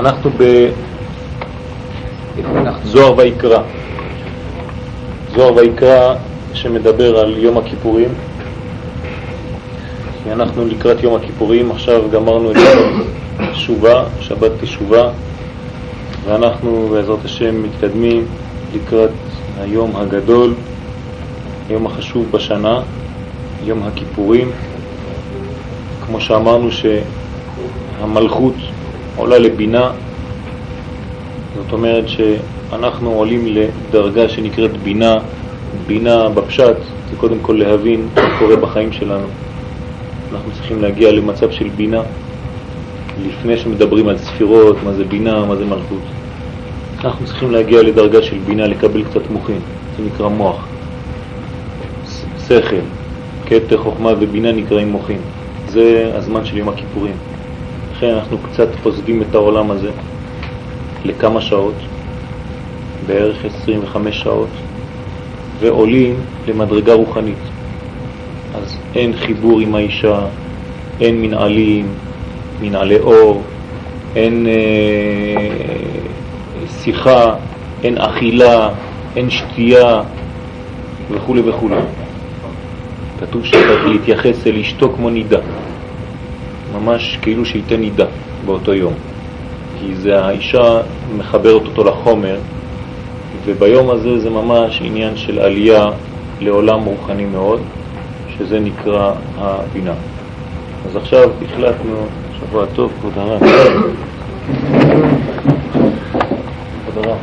אנחנו בזוהר ויקרא. זוהר ויקרא שמדבר על יום הכיפורים. כי אנחנו לקראת יום הכיפורים, עכשיו גמרנו את תשובה, שבת תשובה, ואנחנו בעזרת השם מתקדמים לקראת היום הגדול, היום החשוב בשנה, יום הכיפורים. כמו שאמרנו שהמלכות עולה לבינה, זאת אומרת שאנחנו עולים לדרגה שנקראת בינה, בינה בפשט, זה קודם כל להבין מה קורה בחיים שלנו. אנחנו צריכים להגיע למצב של בינה, לפני שמדברים על ספירות, מה זה בינה, מה זה מלכות. אנחנו צריכים להגיע לדרגה של בינה, לקבל קצת מוחין, זה נקרא מוח. שכל, קטע, חוכמה ובינה נקראים מוחין. זה הזמן של יום הכיפורים. לכן אנחנו קצת פוזבים את העולם הזה לכמה שעות, בערך 25 שעות, ועולים למדרגה רוחנית. אז אין חיבור עם האישה, אין מנעלים, מנעלי אור, אין אה, שיחה, אין אכילה, אין שתייה וכו' וכו'. כתוב שצריך להתייחס אל אשתו כמו נידה, ממש כאילו שייתן נידה באותו יום, כי זה האישה מחברת אותו לחומר, וביום הזה זה ממש עניין של עלייה לעולם רוחני מאוד, שזה נקרא הבינה. אז עכשיו החלטנו, שבוע טוב, כבוד הרב. כבוד הרב.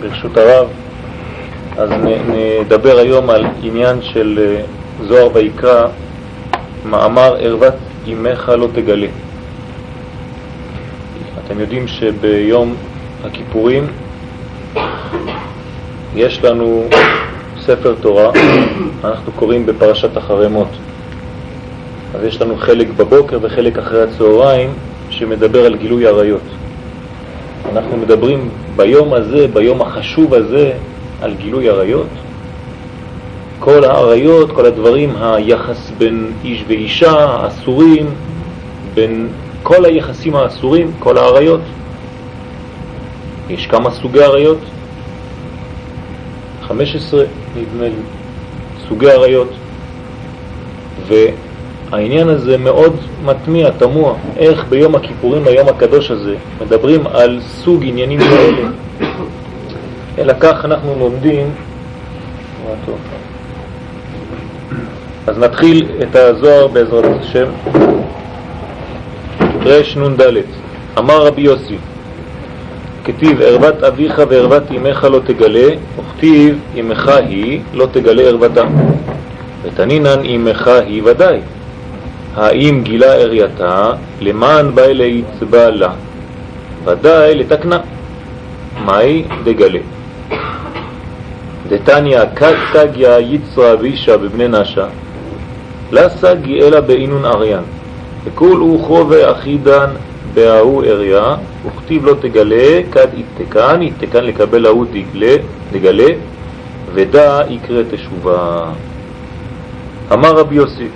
ברשות הרב, אז נדבר היום על עניין של אה, זוהר ויקרא, מאמר ערוות אמך לא תגלה. אתם יודעים שביום הכיפורים יש לנו ספר תורה, אנחנו קוראים בפרשת החרמות. אז יש לנו חלק בבוקר וחלק אחרי הצהריים שמדבר על גילוי עריות. אנחנו מדברים ביום הזה, ביום החשוב הזה, על גילוי עריות. כל העריות, כל הדברים, היחס בין איש ואישה, האסורים, בין כל היחסים האסורים, כל העריות. יש כמה סוגי עריות? 15 נדמה לי, סוגי עריות. והעניין הזה מאוד מתמיע, תמוה, איך ביום הכיפורים, ביום הקדוש הזה, מדברים על סוג עניינים כאלה. אלא כך אנחנו לומדים, אז נתחיל את הזוהר בעזרת השם. רנ"ד אמר רבי יוסי כתיב ערוות אביך וערוות אמך לא תגלה, וכתיב אמך היא לא תגלה ערוותה. ותנינן אמך היא ודאי. האם גילה ערייתה למען בא ליצבע לה, ודאי לתקנה. מהי דגלה? דתניא כת סגיה יצרא וישה בבני נשה, לה סגי אלא באינון אריין. וכול הוא חובה אחידן בההוא אריה, וכתיב לא תגלה, כד יתקן, יתקן לקבל ההוא דגלה, דגלה, ודע יקרא תשובה. אמר רבי יוסי,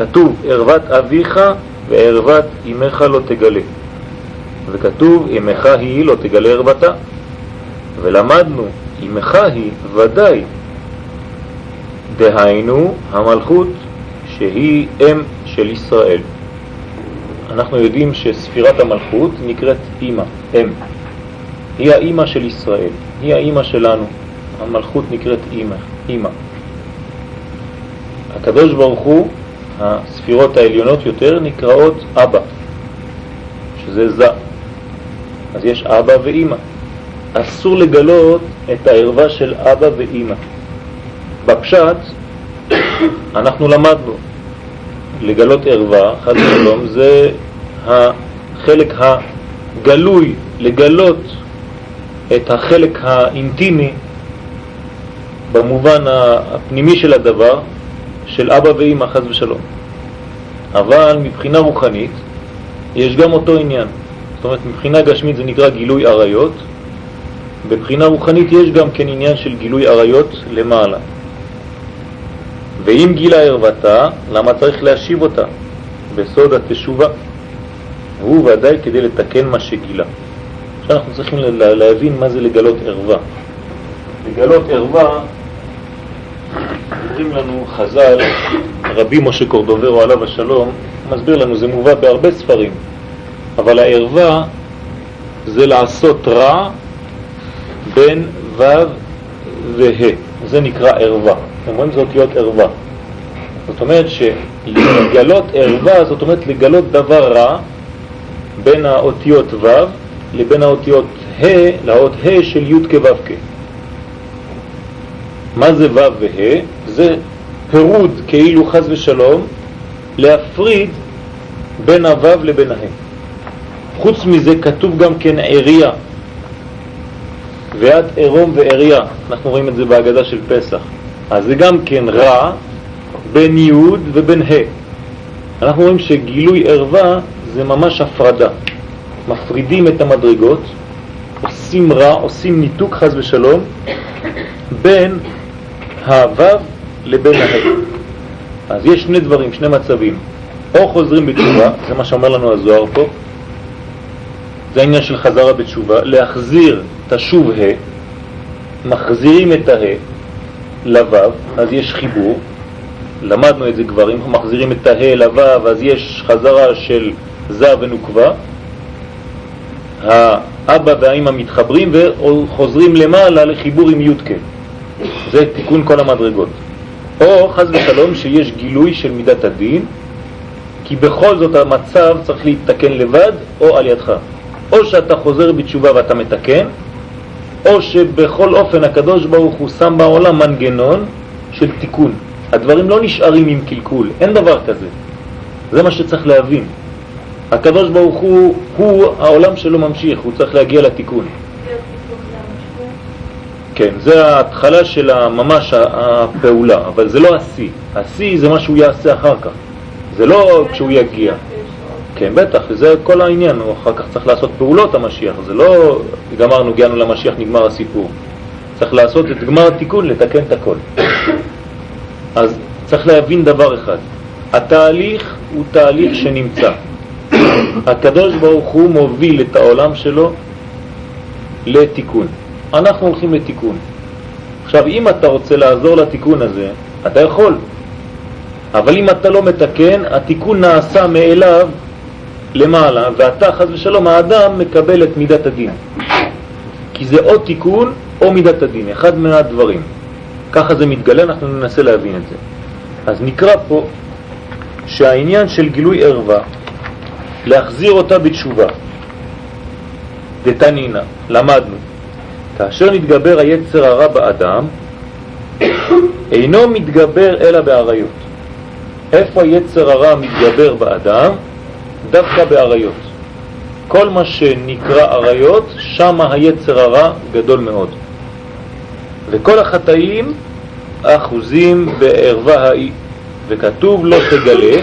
כתוב ערוות אביך וערוות אמך לא תגלה, וכתוב אמך היא לא תגלה ערוותה, ולמדנו אמך היא ודאי, דהיינו המלכות שהיא אם של ישראל. אנחנו יודעים שספירת המלכות נקראת אימא, אם. היא האימא של ישראל, היא האימא שלנו. המלכות נקראת אימא, אימא. הקדוש ברוך הוא, הספירות העליונות יותר נקראות אבא, שזה זה. אז יש אבא ואימא. אסור לגלות את הערווה של אבא ואימא. בפשט אנחנו למדנו לגלות ערווה, חד ושלום, זה החלק הגלוי, לגלות את החלק האינטימי במובן הפנימי של הדבר, של אבא ואמא, חז ושלום. אבל מבחינה רוחנית יש גם אותו עניין. זאת אומרת, מבחינה גשמית זה נקרא גילוי עריות, בבחינה רוחנית יש גם כן עניין של גילוי עריות למעלה. ואם גילה ערוותה, למה צריך להשיב אותה? בסוד התשובה. הוא ודאי כדי לתקן מה שגילה. עכשיו אנחנו צריכים להבין מה זה לגלות ערווה. לגלות ערווה, אומרים לנו חז"ל, רבי משה קורדוברו עליו השלום, מסביר לנו, זה מובא בהרבה ספרים, אבל הערווה זה לעשות רע בין ו' וה', זה נקרא ערווה. אומרים זה אותיות ערווה. זאת אומרת שלגלות ערווה, זאת אומרת לגלות דבר רע בין האותיות ו' לבין האותיות ה' לאות ה' של י' כו' כ'. מה זה ו' וה'? זה פירוד כאילו חז ושלום להפריד בין הו' לבין ה'. חוץ מזה כתוב גם כן עריה, ועד עירום ועריה, אנחנו רואים את זה בהגדה של פסח. אז זה גם כן רע בין י' ובין ה'. אנחנו רואים שגילוי ערווה זה ממש הפרדה. מפרידים את המדרגות, עושים רע, עושים ניתוק חז ושלום בין הו' לבין ה'. אז יש שני דברים, שני מצבים. או חוזרים בתשובה, זה מה שאומר לנו הזוהר פה, זה העניין של חזרה בתשובה, להחזיר תשוב ה', מחזירים את ה' לו', אז יש חיבור, למדנו את זה כבר, אם מחזירים את ה' לו', אז יש חזרה של ז' ונוקבה, האבא והאמא מתחברים וחוזרים למעלה לחיבור עם י' זה תיקון כל המדרגות. או חז ושלום שיש גילוי של מידת הדין, כי בכל זאת המצב צריך להתתקן לבד או על ידך. או שאתה חוזר בתשובה ואתה מתקן, או שבכל אופן הקדוש ברוך הוא שם בעולם מנגנון של תיקון. הדברים לא נשארים עם קלקול, אין דבר כזה. זה מה שצריך להבין. הקדוש ברוך הוא, הוא העולם שלו ממשיך, הוא צריך להגיע לתיקון. כן, זה ההתחלה של ממש הפעולה, אבל זה לא השיא. השיא זה מה שהוא יעשה אחר כך. זה לא כשהוא יגיע. כן, בטח, זה כל העניין, הוא אחר כך צריך לעשות פעולות המשיח, זה לא גמרנו, הגענו למשיח, נגמר הסיפור. צריך לעשות את גמר התיקון, לתקן את הכל. אז צריך להבין דבר אחד, התהליך הוא תהליך שנמצא. הקדוש ברוך הוא מוביל את העולם שלו לתיקון. אנחנו הולכים לתיקון. עכשיו, אם אתה רוצה לעזור לתיקון הזה, אתה יכול. אבל אם אתה לא מתקן, התיקון נעשה מאליו למעלה, ואתה חז ושלום, האדם מקבל את מידת הדין. כי זה או תיקון או מידת הדין, אחד מהדברים. ככה זה מתגלה, אנחנו ננסה להבין את זה. אז נקרא פה שהעניין של גילוי ערווה, להחזיר אותה בתשובה. דתנינה, למדנו, כאשר נתגבר היצר הרע באדם, אינו מתגבר אלא בעריות. איפה היצר הרע מתגבר באדם? דווקא בעריות. כל מה שנקרא עריות, שם היצר הרע גדול מאוד. וכל החטאים אחוזים בערווה האי. וכתוב לא תגלה,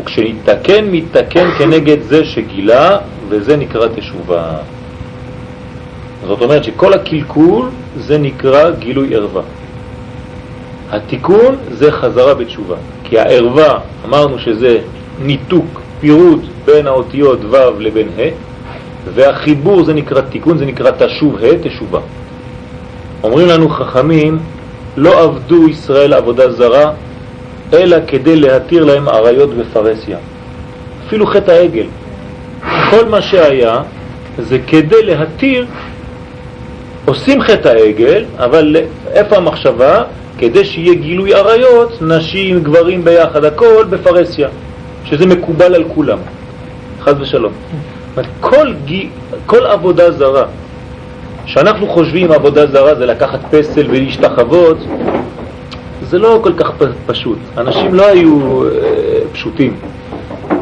וכשנתקן, מתקן כנגד זה שגילה, וזה נקרא תשובה. זאת אומרת שכל הקלקול זה נקרא גילוי ערווה. התיקון זה חזרה בתשובה, כי הערווה, אמרנו שזה ניתוק פירוד בין האותיות ו' לבין ה', והחיבור זה נקרא תיקון, זה נקרא תשוב ה', תשובה. אומרים לנו חכמים, לא עבדו ישראל עבודה זרה, אלא כדי להתיר להם עריות בפרסיה. אפילו חטא העגל. כל מה שהיה זה כדי להתיר, עושים חטא העגל, אבל איפה המחשבה? כדי שיהיה גילוי עריות, נשים, גברים ביחד, הכל בפרסיה. שזה מקובל על כולם, חז ושלום. כל, כל עבודה זרה, שאנחנו חושבים עבודה זרה זה לקחת פסל ולהשתחוות, זה לא כל כך פשוט. אנשים לא היו אה, פשוטים.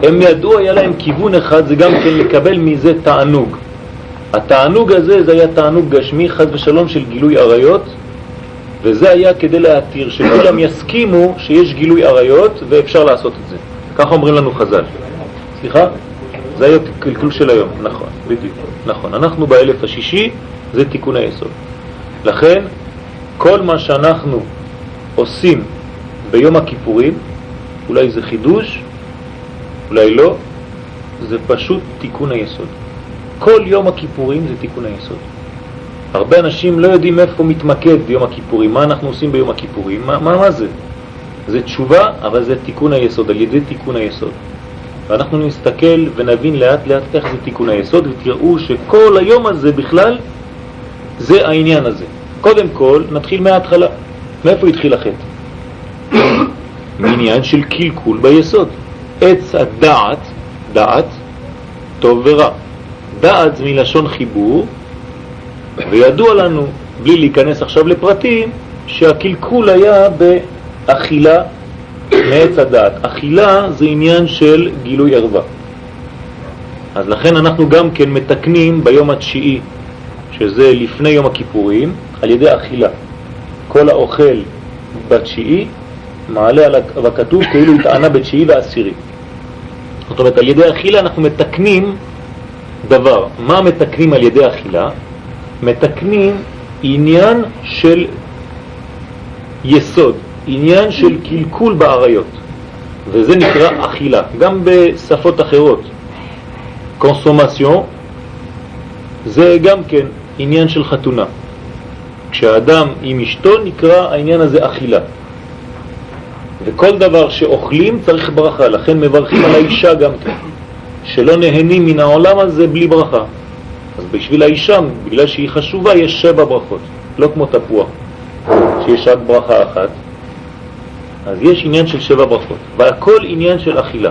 הם ידעו, היה להם כיוון אחד, זה גם כן לקבל מזה תענוג. התענוג הזה זה היה תענוג גשמי, חז ושלום, של גילוי עריות, וזה היה כדי להתיר שכולם יסכימו שיש גילוי עריות ואפשר לעשות את זה. ככה אומרים לנו חז"ל. סליחה? זה היה קלקול של היום, נכון, בדיוק, נכון. אנחנו באלף השישי, זה תיקון היסוד. לכן, כל מה שאנחנו עושים ביום הכיפורים, אולי זה חידוש, אולי לא, זה פשוט תיקון היסוד. כל יום הכיפורים זה תיקון היסוד. הרבה אנשים לא יודעים איפה מתמקד ביום הכיפורים, מה אנחנו עושים ביום הכיפורים, מה, מה, מה זה? זה תשובה, אבל זה תיקון היסוד, על ידי תיקון היסוד. ואנחנו נסתכל ונבין לאט לאט איך זה תיקון היסוד, ותראו שכל היום הזה בכלל זה העניין הזה. קודם כל, נתחיל מההתחלה. מאיפה התחיל החטא? מעניין של קלקול ביסוד. עץ הדעת, דעת, טוב ורע. דעת זה מלשון חיבור, וידוע לנו, בלי להיכנס עכשיו לפרטים, שהקלקול היה באכילה מעץ הדעת. אכילה זה עניין של גילוי ערווה. אז לכן אנחנו גם כן מתקנים ביום התשיעי, שזה לפני יום הכיפורים, על ידי אכילה. כל האוכל בתשיעי מעלה על הכתוב כאילו התענה בתשיעי ועשירי. זאת אומרת, על ידי אכילה אנחנו מתקנים דבר. מה מתקנים על ידי אכילה? מתקנים עניין של יסוד, עניין של קלקול בעריות, וזה נקרא אכילה, גם בשפות אחרות. קונסומציון זה גם כן עניין של חתונה. כשהאדם עם אשתו נקרא העניין הזה אכילה. וכל דבר שאוכלים צריך ברכה, לכן מברכים על האישה גם כן, שלא נהנים מן העולם הזה בלי ברכה. אז בשביל האישה, בגלל שהיא חשובה, יש שבע ברכות, לא כמו תפוח, שיש רק ברכה אחת, אז יש עניין של שבע ברכות, והכל עניין של אכילה.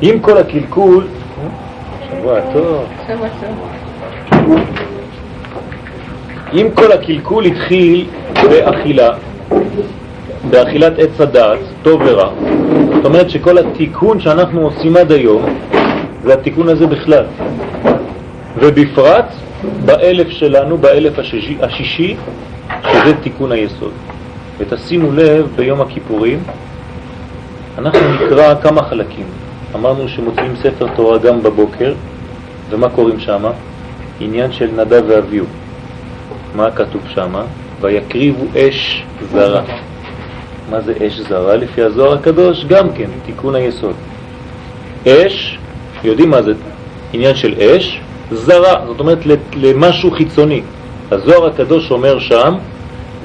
עם כל הקלקול, שבוע טוב. שבוע טוב. אם כל הקלקול התחיל באכילה, באכילת עץ הדעת, טוב ורע, זאת אומרת שכל התיקון שאנחנו עושים עד היום, זה התיקון הזה בכלל. ובפרט באלף שלנו, באלף השישי, השישי שזה תיקון היסוד. ותשימו לב, ביום הכיפורים אנחנו נקרא כמה חלקים. אמרנו שמוצאים ספר תורה גם בבוקר, ומה קוראים שם? עניין של נדב ואביהו. מה כתוב שם? ויקריבו אש זרה. מה זה אש זרה? לפי הזוהר הקדוש גם כן, תיקון היסוד. אש, יודעים מה זה עניין של אש? זרה, זאת אומרת למשהו חיצוני. הזוהר הקדוש אומר שם,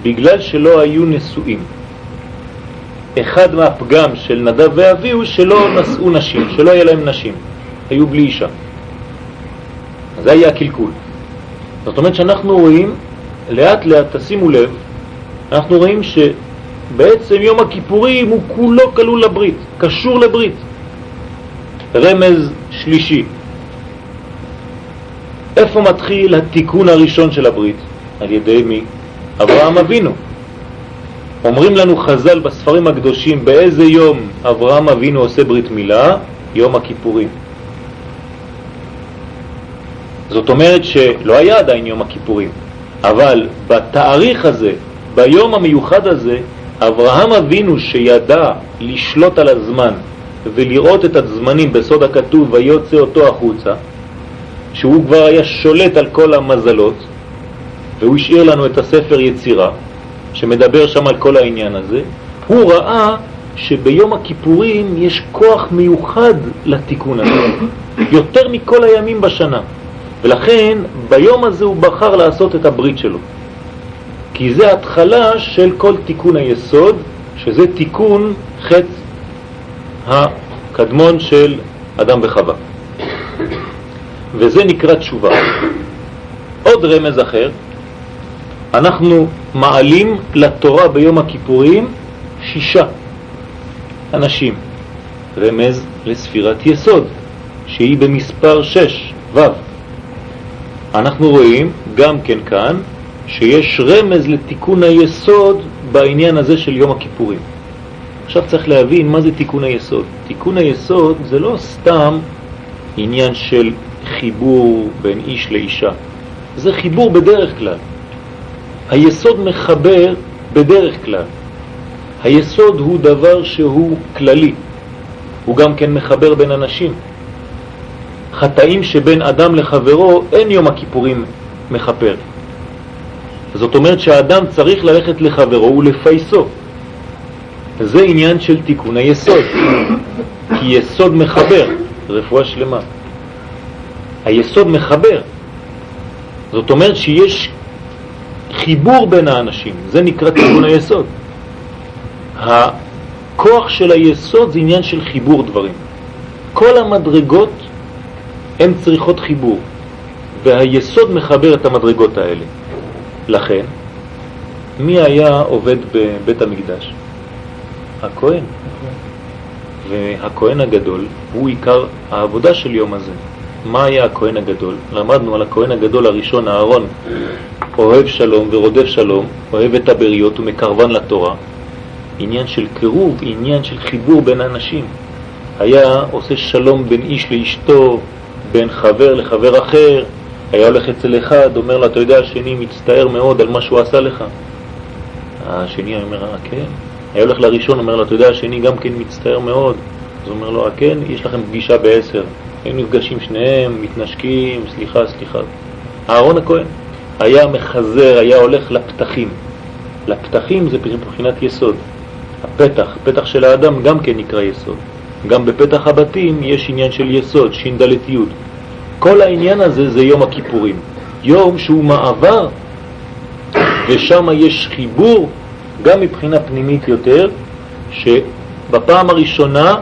בגלל שלא היו נשואים. אחד מהפגם של נדב ואבי הוא שלא נשאו נשים, שלא היה להם נשים, היו בלי אישה. זה היה הקלקול. זאת אומרת שאנחנו רואים, לאט לאט, תשימו לב, אנחנו רואים שבעצם יום הכיפורים הוא כולו כלול לברית, קשור לברית. רמז שלישי, איפה מתחיל התיקון הראשון של הברית? על ידי מי? אברהם אבינו. אומרים לנו חז"ל בספרים הקדושים באיזה יום אברהם אבינו עושה ברית מילה? יום הכיפורים. זאת אומרת שלא היה עדיין יום הכיפורים, אבל בתאריך הזה, ביום המיוחד הזה, אברהם אבינו שידע לשלוט על הזמן ולראות את הזמנים בסוד הכתוב ויוצא אותו החוצה, שהוא כבר היה שולט על כל המזלות, והוא השאיר לנו את הספר יצירה, שמדבר שם על כל העניין הזה, הוא ראה שביום הכיפורים יש כוח מיוחד לתיקון הזה, יותר מכל הימים בשנה. ולכן ביום הזה הוא בחר לעשות את הברית שלו. כי זה התחלה של כל תיקון היסוד, שזה תיקון חץ הקדמון של אדם וחווה. וזה נקרא תשובה. עוד רמז אחר, אנחנו מעלים לתורה ביום הכיפורים שישה אנשים, רמז לספירת יסוד, שהיא במספר שש, ו'. אנחנו רואים גם כן כאן שיש רמז לתיקון היסוד בעניין הזה של יום הכיפורים. עכשיו צריך להבין מה זה תיקון היסוד. תיקון היסוד זה לא סתם עניין של חיבור בין איש לאישה. זה חיבור בדרך כלל. היסוד מחבר בדרך כלל. היסוד הוא דבר שהוא כללי, הוא גם כן מחבר בין אנשים. חטאים שבין אדם לחברו אין יום הכיפורים מחפר. זאת אומרת שהאדם צריך ללכת לחברו ולפייסו. זה עניין של תיקון היסוד, כי יסוד מחבר, רפואה שלמה. היסוד מחבר, זאת אומרת שיש חיבור בין האנשים, זה נקרא תיקון היסוד. הכוח של היסוד זה עניין של חיבור דברים. כל המדרגות הן צריכות חיבור, והיסוד מחבר את המדרגות האלה. לכן, מי היה עובד בבית המקדש? הכהן. והכהן הגדול הוא עיקר העבודה של יום הזה. מה היה הכהן הגדול? למדנו על הכהן הגדול הראשון, אהרון, אוהב שלום ורודף שלום, אוהב את הבריות ומקרבן לתורה. עניין של קירוב, עניין של חיבור בין אנשים. היה עושה שלום בין איש לאשתו, בין חבר לחבר אחר, היה הולך אצל אחד, אומר לו, אתה יודע, השני מצטער מאוד על מה שהוא עשה לך. השני אומר, אה, כן. היה הולך לראשון, אומר לו, אתה יודע, השני גם כן מצטער מאוד. אז אומר לו, אה, כן, יש לכם פגישה בעשר. הם נפגשים שניהם, מתנשקים, סליחה, סליחה. אהרון הכהן היה מחזר, היה הולך לפתחים. לפתחים זה מבחינת יסוד. הפתח, פתח של האדם גם כן נקרא יסוד. גם בפתח הבתים יש עניין של יסוד, ש"ד י'. כל העניין הזה זה יום הכיפורים. יום שהוא מעבר, ושם יש חיבור, גם מבחינה פנימית יותר, שבפעם הראשונה,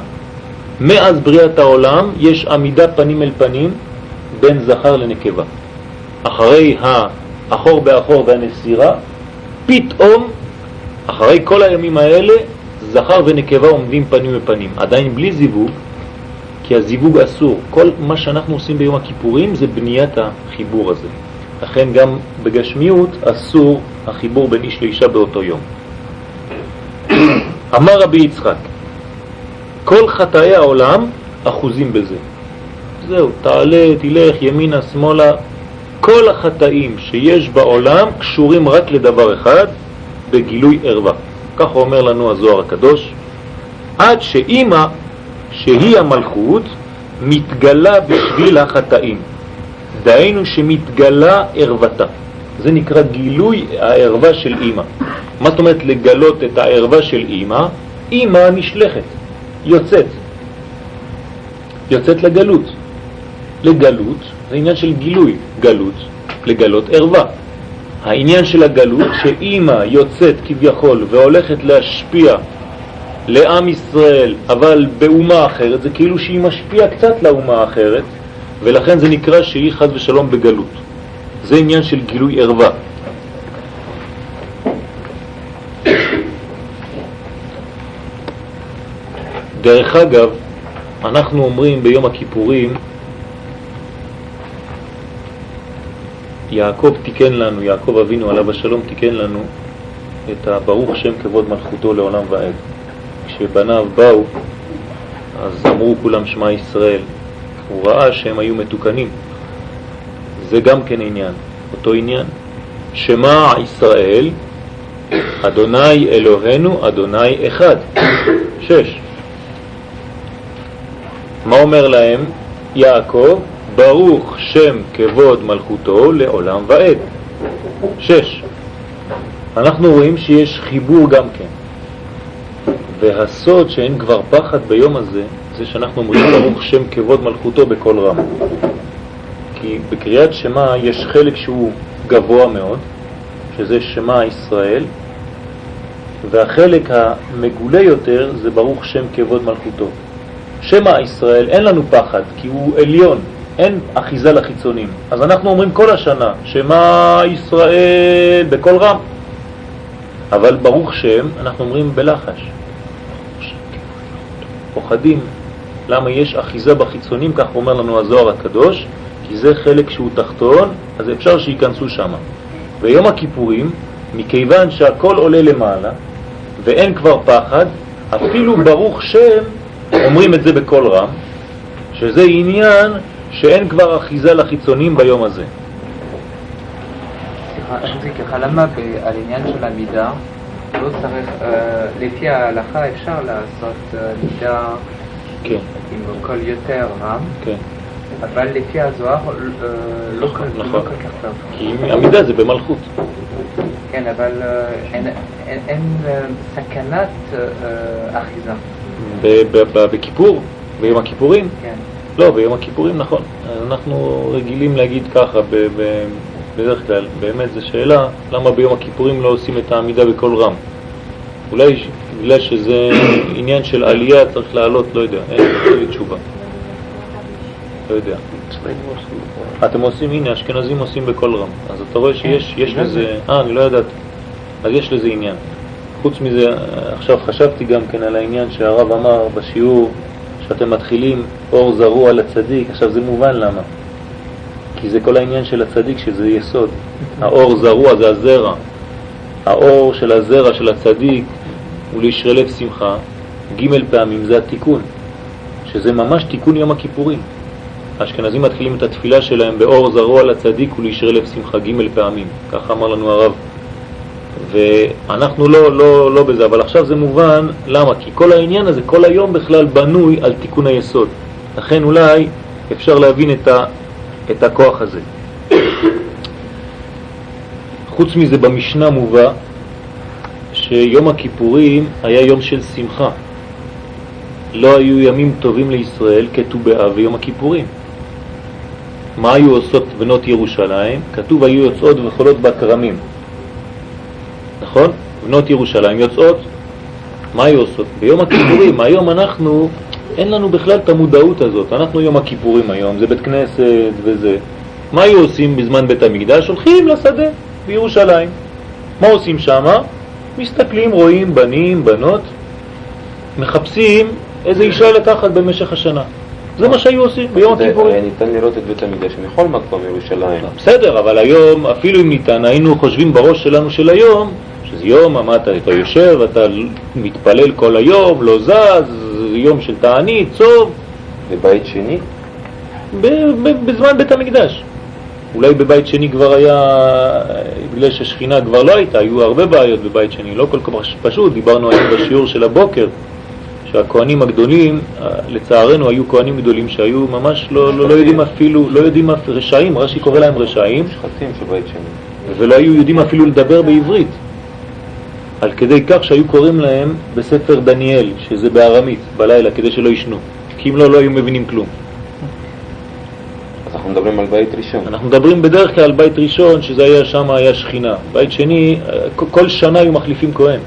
מאז בריאת העולם, יש עמידה פנים אל פנים בין זכר לנקבה. אחרי האחור באחור והנסירה, פתאום, אחרי כל הימים האלה, זכר ונקבה עומדים פנים בפנים, עדיין בלי זיווג, כי הזיווג אסור. כל מה שאנחנו עושים ביום הכיפורים זה בניית החיבור הזה. לכן גם בגשמיות אסור החיבור בין איש לאישה באותו יום. אמר רבי יצחק, כל חטאי העולם אחוזים בזה. זהו, תעלה, תלך ימינה, שמאלה, כל החטאים שיש בעולם קשורים רק לדבר אחד, בגילוי ערווה. כך אומר לנו הזוהר הקדוש, עד שאימא, שהיא המלכות, מתגלה בשביל החטאים. דהיינו שמתגלה ערוותה. זה נקרא גילוי הערווה של אימא. מה זאת אומרת לגלות את הערווה של אימא? אימא נשלחת, יוצאת. יוצאת לגלות. לגלות זה עניין של גילוי, גלות, לגלות ערווה. העניין של הגלות, שאימא יוצאת כביכול והולכת להשפיע לעם ישראל, אבל באומה אחרת, זה כאילו שהיא משפיעה קצת לאומה האחרת, ולכן זה נקרא שהיא חז ושלום בגלות. זה עניין של גילוי ערווה. דרך אגב, אנחנו אומרים ביום הכיפורים יעקב תיקן לנו, יעקב אבינו עליו השלום תיקן לנו את הברוך שם כבוד מלכותו לעולם ועד. כשבניו באו, אז אמרו כולם שמע ישראל. הוא ראה שהם היו מתוקנים. זה גם כן עניין, אותו עניין. שמע ישראל, אדוני אלוהינו, אדוני אחד. שש. מה אומר להם יעקב? ברוך שם כבוד מלכותו לעולם ועד. שש. אנחנו רואים שיש חיבור גם כן. והסוד שאין כבר פחד ביום הזה, זה שאנחנו אומרים ברוך שם כבוד מלכותו בכל רם. כי בקריאת שמה יש חלק שהוא גבוה מאוד, שזה שמה ישראל, והחלק המגולה יותר זה ברוך שם כבוד מלכותו. שמה ישראל, אין לנו פחד, כי הוא עליון, אין אחיזה לחיצונים. אז אנחנו אומרים כל השנה, שמה ישראל בכל רם. אבל ברוך שם, אנחנו אומרים בלחש. פוחדים. למה יש אחיזה בחיצונים, כך אומר לנו הזוהר הקדוש, כי זה חלק שהוא תחתון, אז אפשר שייכנסו שם. ויום הכיפורים, מכיוון שהכל עולה למעלה, ואין כבר פחד, אפילו ברוך שם, אומרים את זה בכל רם, שזה עניין שאין כבר אחיזה לחיצונים ביום הזה. זה ככה, למה על עניין של המידה לא צריך, אה, לפי ההלכה אפשר לעשות אה, מידה כן, עם קול יותר רם, כן. אבל לפי הזוהר אה, לא כל- לא נכון. כל כך טוב. כי המידה זה במלכות. כן, אבל אה, אין- אה, סכנת אה, אה, אחיזה. בכיפור, ביום הכיפורים, כן. לא, ביום הכיפורים נכון. אנחנו רגילים להגיד ככה, בדרך כלל, באמת זו שאלה, למה ביום הכיפורים לא עושים את העמידה בקול רם? אולי בגלל שזה עניין של עלייה, צריך לעלות, לא יודע, אין לי תשובה. לא יודע. אתם עושים, הנה, אשכנזים עושים בקול רם. אז אתה רואה שיש יש לזה, אה, אני לא ידעתי. אז יש לזה עניין. חוץ מזה, עכשיו חשבתי גם כן על העניין שהרב אמר בשיעור שאתם מתחילים אור זרוע לצדיק, עכשיו זה מובן למה. כי זה כל העניין של הצדיק שזה יסוד. האור זרוע זה הזרע. האור של הזרע של הצדיק הוא לישרי לב שמחה, ג' פעמים זה התיקון, שזה ממש תיקון יום הכיפורים. האשכנזים מתחילים את התפילה שלהם באור זרוע לצדיק ולישרי לב שמחה ג' פעמים, ככה אמר לנו הרב. ואנחנו לא, לא, לא בזה, אבל עכשיו זה מובן, למה? כי כל העניין הזה, כל היום בכלל בנוי על תיקון היסוד. לכן אולי אפשר להבין את, את הכוח הזה. חוץ מזה במשנה מובא שיום הכיפורים היה יום של שמחה. לא היו ימים טובים לישראל כט"ו ויום הכיפורים. מה היו עושות בנות ירושלים? כתוב היו יוצאות וחולות בכרמים. נכון? בנות ירושלים יוצאות, מה היו עושות? ביום הכיפורים, היום אנחנו, אין לנו בכלל את המודעות הזאת, אנחנו יום הכיפורים היום, זה בית כנסת וזה. מה היו עושים בזמן בית המקדש? הולכים לשדה בירושלים. מה עושים שם? מסתכלים, רואים בנים, בנות, מחפשים איזה אישה לקחת במשך השנה. זה מה שהיו עושים ביום הכיפורים. ניתן לראות את בית המקדש מכל מקום ירושלים. בסדר, אבל היום, אפילו אם ניתן, היינו חושבים בראש שלנו של היום, יום, מה אתה, יושב, אתה מתפלל כל היום, לא זז, יום של תענית, צום, בבית שני, בזמן בית המקדש. אולי בבית שני כבר היה, בגלל ששכינה כבר לא הייתה, היו הרבה בעיות בבית שני, לא כל כך פשוט, דיברנו היום בשיעור של הבוקר, שהכהנים הגדולים, אה, לצערנו היו כהנים גדולים שהיו ממש לא, לא, לא יודעים אפילו, לא יודעים רשעים, רש"י קורא להם רשעים, שחטים של בית שני. ולא היו יודעים אפילו לדבר בעברית. על כדי כך שהיו קוראים להם בספר דניאל, שזה בארמית, בלילה, כדי שלא ישנו. כי אם לא, לא היו מבינים כלום. אז אנחנו מדברים על בית ראשון. אנחנו מדברים בדרך כלל על בית ראשון, שזה היה שם, היה שכינה. בית שני, כל- שנה היו מחליפים כהן.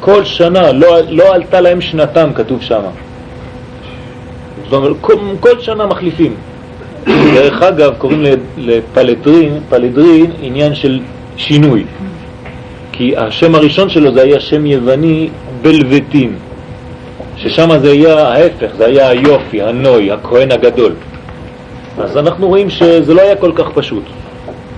כל שנה, לא, לא עלתה להם שנתם, כתוב שם. זאת אומרת, כל, כל שנה מחליפים. דרך אגב, קוראים לפלדרין, פלדרין עניין של שינוי. כי השם הראשון שלו זה היה שם יווני בלבטין, ששם זה היה ההפך, זה היה היופי, הנוי, הכהן הגדול. אז אנחנו רואים שזה לא היה כל כך פשוט.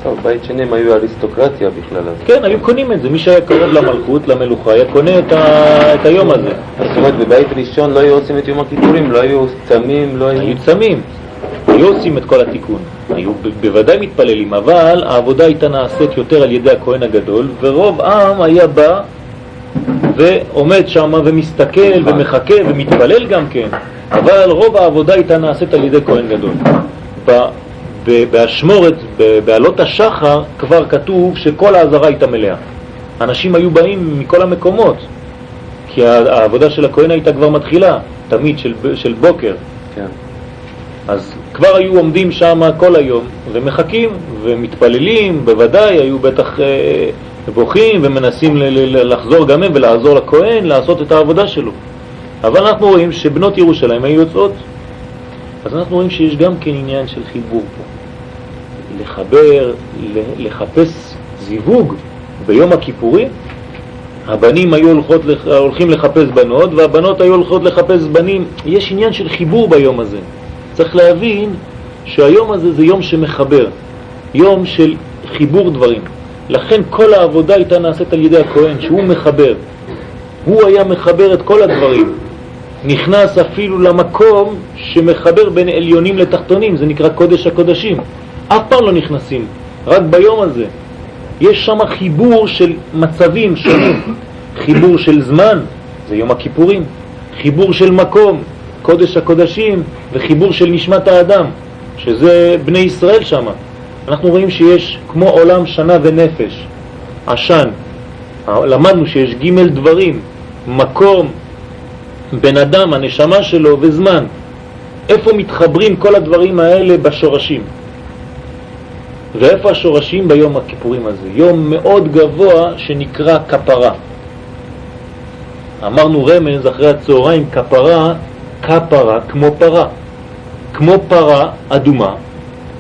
טוב, בית שני הם היו אריסטוקרטיה בכלל. כן, היו קונים את זה, מי שהיה קרוב למלכות, למלוכה, היה קונה את, ה... את היום הזה. זאת אומרת, בבית ראשון לא היו עושים את יום הכיפורים, לא היו צמים, לא היו... היו צמים, היו עושים את כל התיקון, היו בוודאי מתפללים, אבל העבודה הייתה נעשית יותר על ידי הכהן הגדול, ורוב עם היה בא ועומד שם ומסתכל ומחכה ומתפלל גם כן, אבל רוב העבודה הייתה נעשית על ידי כהן גדול. באשמורת, בעלות השחר, כבר כתוב שכל העזרה הייתה מלאה. אנשים היו באים מכל המקומות, כי העבודה של הכהן הייתה כבר מתחילה, תמיד של, של בוקר. כן. אז כבר היו עומדים שם כל היום ומחכים ומתפללים, בוודאי היו בטח אה, בוכים ומנסים לחזור גם הם ולעזור לכהן לעשות את העבודה שלו. אבל אנחנו רואים שבנות ירושלים היו יוצאות. אז אנחנו רואים שיש גם כן עניין של חיבור פה. לחבר, לחפש זיווג ביום הכיפורים. הבנים היו הולכות, הולכים לחפש בנות והבנות היו הולכות לחפש בנים. יש עניין של חיבור ביום הזה. צריך להבין שהיום הזה זה יום שמחבר, יום של חיבור דברים. לכן כל העבודה הייתה נעשית על ידי הכהן, שהוא מחבר. הוא היה מחבר את כל הדברים. נכנס אפילו למקום שמחבר בין עליונים לתחתונים, זה נקרא קודש הקודשים. אף פעם לא נכנסים, רק ביום הזה. יש שם חיבור של מצבים שונים, חיבור של זמן, זה יום הכיפורים, חיבור של מקום, קודש הקודשים, וחיבור של נשמת האדם, שזה בני ישראל שם. אנחנו רואים שיש כמו עולם שנה ונפש, עשן. למדנו שיש ג' דברים, מקום, בן אדם, הנשמה שלו וזמן. איפה מתחברים כל הדברים האלה בשורשים? ואיפה השורשים ביום הכיפורים הזה? יום מאוד גבוה שנקרא כפרה. אמרנו רמז אחרי הצהריים, כפרה, כפרה, כמו פרה. כמו פרה אדומה,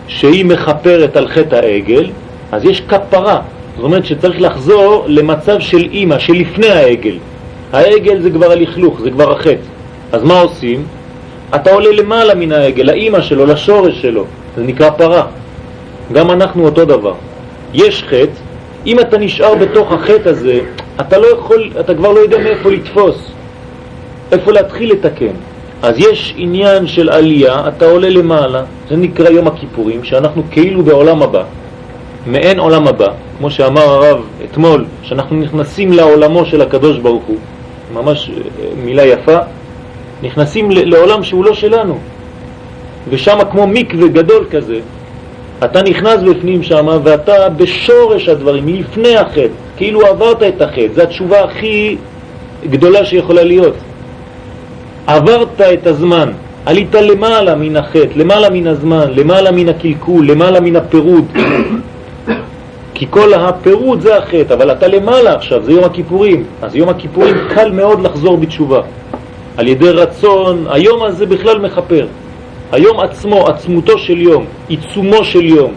שהיא מחפרת על חטא העגל, אז יש כפרה. זאת אומרת שצריך לחזור למצב של אימא, שלפני העגל. העגל זה כבר הלכלוך, זה כבר החטא. אז מה עושים? אתה עולה למעלה מן העגל, לאימא שלו, לשורש שלו, זה נקרא פרה. גם אנחנו אותו דבר. יש חטא, אם אתה נשאר בתוך החטא הזה, אתה לא יכול, אתה כבר לא יודע מאיפה לתפוס, איפה להתחיל לתקן. אז יש עניין של עלייה, אתה עולה למעלה, זה נקרא יום הכיפורים, שאנחנו כאילו בעולם הבא, מעין עולם הבא, כמו שאמר הרב אתמול, שאנחנו נכנסים לעולמו של הקדוש ברוך הוא, ממש אה, מילה יפה, נכנסים לעולם שהוא לא שלנו, ושם כמו מקווה גדול כזה, אתה נכנס בפנים שם ואתה בשורש הדברים, מלפני החטא, כאילו עברת את החטא, זו התשובה הכי גדולה שיכולה להיות. עברת את הזמן, עלית למעלה מן החטא, למעלה מן הזמן, למעלה מן הקלקול, למעלה מן הפירוד. כי כל הפירוד זה החטא, אבל אתה למעלה עכשיו, זה יום הכיפורים. אז יום הכיפורים קל מאוד לחזור בתשובה. על ידי רצון, היום הזה בכלל מחפר. היום עצמו, עצמותו של יום, עיצומו של יום.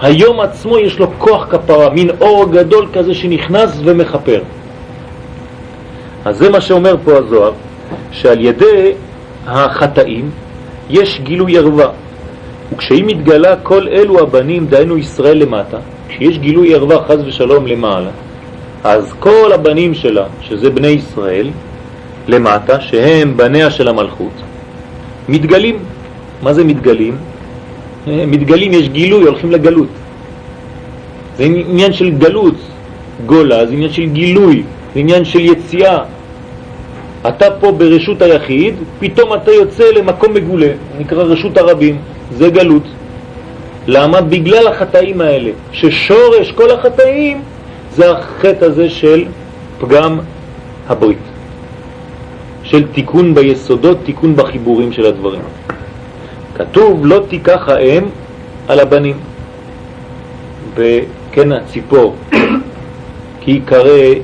היום עצמו יש לו כוח כפרה, מין אור גדול כזה שנכנס ומחפר. אז זה מה שאומר פה הזוהר, שעל ידי החטאים יש גילוי ערווה. וכשהיא מתגלה כל אלו הבנים, דהיינו ישראל למטה, כשיש גילוי ערווה חז ושלום למעלה, אז כל הבנים שלה, שזה בני ישראל, למטה, שהם בניה של המלכות, מתגלים. מה זה מתגלים? מתגלים, יש גילוי, הולכים לגלות. זה עניין של גלות, גולה, זה עניין של גילוי, זה עניין של יציאה. אתה פה ברשות היחיד, פתאום אתה יוצא למקום מגולה, נקרא רשות הרבים, זה גלות. למה? בגלל החטאים האלה, ששורש כל החטאים זה החטא הזה של פגם הברית. של תיקון ביסודות, תיקון בחיבורים של הדברים. כתוב לא תיקח האם על הבנים. וכן הציפור, כי יקרא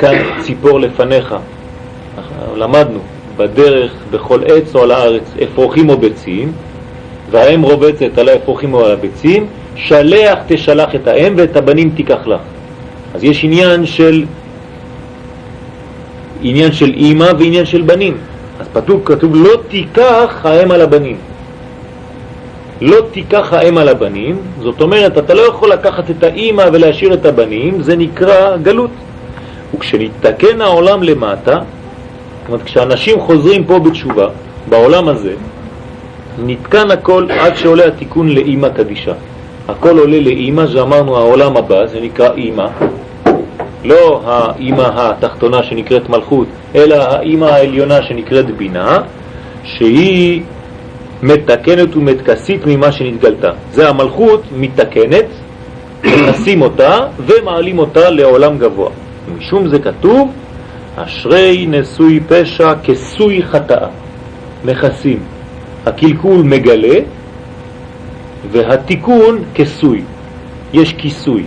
כאן ציפור לפניך. למדנו, בדרך, בכל עץ או על הארץ, אפרוחים או ביצים, והאם רובצת על האפרוחים או על הביצים, שלח תשלח את האם ואת הבנים תיקח לך. אז יש עניין של עניין של אימא ועניין של בנים. אז כתוב, כתוב לא תיקח האם על הבנים. לא תיקח האם על הבנים, זאת אומרת, אתה לא יכול לקחת את האימא ולהשאיר את הבנים, זה נקרא גלות. וכשנתקן העולם למטה, זאת אומרת, כשאנשים חוזרים פה בתשובה, בעולם הזה, נתקן הכל עד שעולה התיקון לאימא קדישה. הכל עולה לאימא, זה אמרנו העולם הבא, זה נקרא אימא, לא האימא התחתונה שנקראת מלכות, אלא האימא העליונה שנקראת בינה, שהיא מתקנת ומתכסית ממה שנתגלתה. זה המלכות מתקנת, מכסים אותה ומעלים אותה לעולם גבוה. משום זה כתוב, אשרי נשוי פשע כסוי חטאה, מכסים. הקלקול מגלה והתיקון כסוי, יש כיסוי.